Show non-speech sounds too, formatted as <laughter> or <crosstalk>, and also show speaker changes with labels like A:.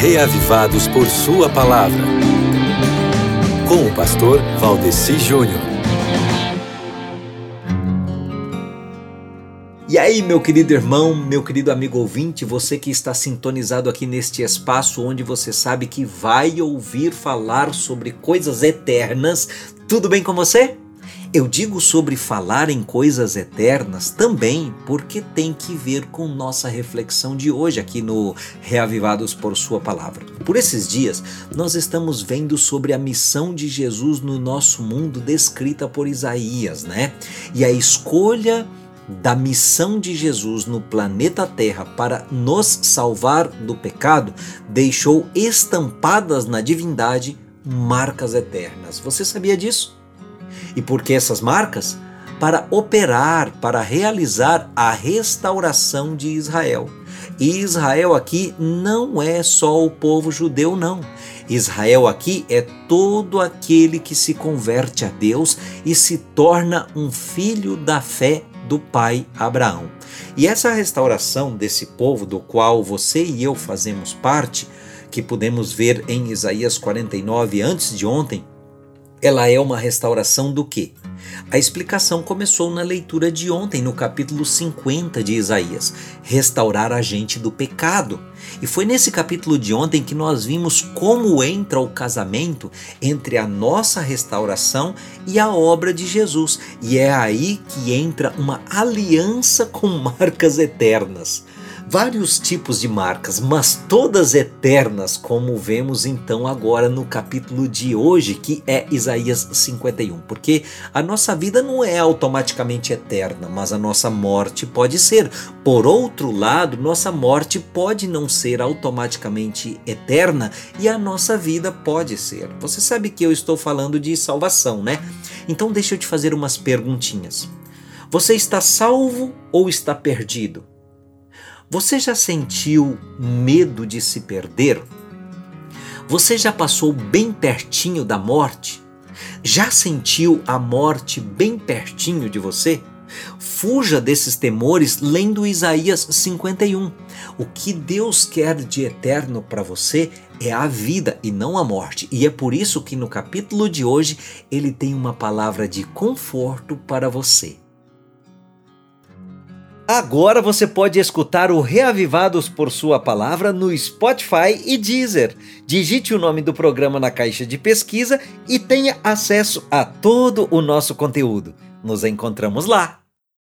A: reavivados por Sua palavra. Com o pastor Valdeci Júnior.
B: E aí, meu querido irmão, meu querido amigo ouvinte, você que está sintonizado aqui neste espaço onde você sabe que vai ouvir falar sobre coisas eternas, tudo bem com você? Eu digo sobre falar em coisas eternas também porque tem que ver com nossa reflexão de hoje aqui no Reavivados por Sua Palavra. Por esses dias, nós estamos vendo sobre a missão de Jesus no nosso mundo descrita por Isaías, né? E a escolha da missão de Jesus no planeta Terra para nos salvar do pecado deixou estampadas na divindade marcas eternas. Você sabia disso? E por que essas marcas? Para operar, para realizar a restauração de Israel. E Israel aqui não é só o povo judeu, não. Israel aqui é todo aquele que se converte a Deus e se torna um filho da fé do pai Abraão. E essa restauração desse povo, do qual você e eu fazemos parte, que podemos ver em Isaías 49 antes de ontem, ela é uma restauração do quê? A explicação começou na leitura de ontem, no capítulo 50 de Isaías, restaurar a gente do pecado. E foi nesse capítulo de ontem que nós vimos como entra o casamento entre a nossa restauração e a obra de Jesus. E é aí que entra uma aliança com <laughs> marcas eternas vários tipos de marcas, mas todas eternas, como vemos então agora no capítulo de hoje, que é Isaías 51. Porque a nossa vida não é automaticamente eterna, mas a nossa morte pode ser. Por outro lado, nossa morte pode não ser automaticamente eterna e a nossa vida pode ser. Você sabe que eu estou falando de salvação, né? Então deixa eu te fazer umas perguntinhas. Você está salvo ou está perdido? Você já sentiu medo de se perder? Você já passou bem pertinho da morte? Já sentiu a morte bem pertinho de você? Fuja desses temores lendo Isaías 51. O que Deus quer de eterno para você é a vida e não a morte. E é por isso que no capítulo de hoje ele tem uma palavra de conforto para você. Agora você pode escutar o Reavivados por Sua Palavra no Spotify e Deezer. Digite o nome do programa na caixa de pesquisa e tenha acesso a todo o nosso conteúdo. Nos encontramos lá!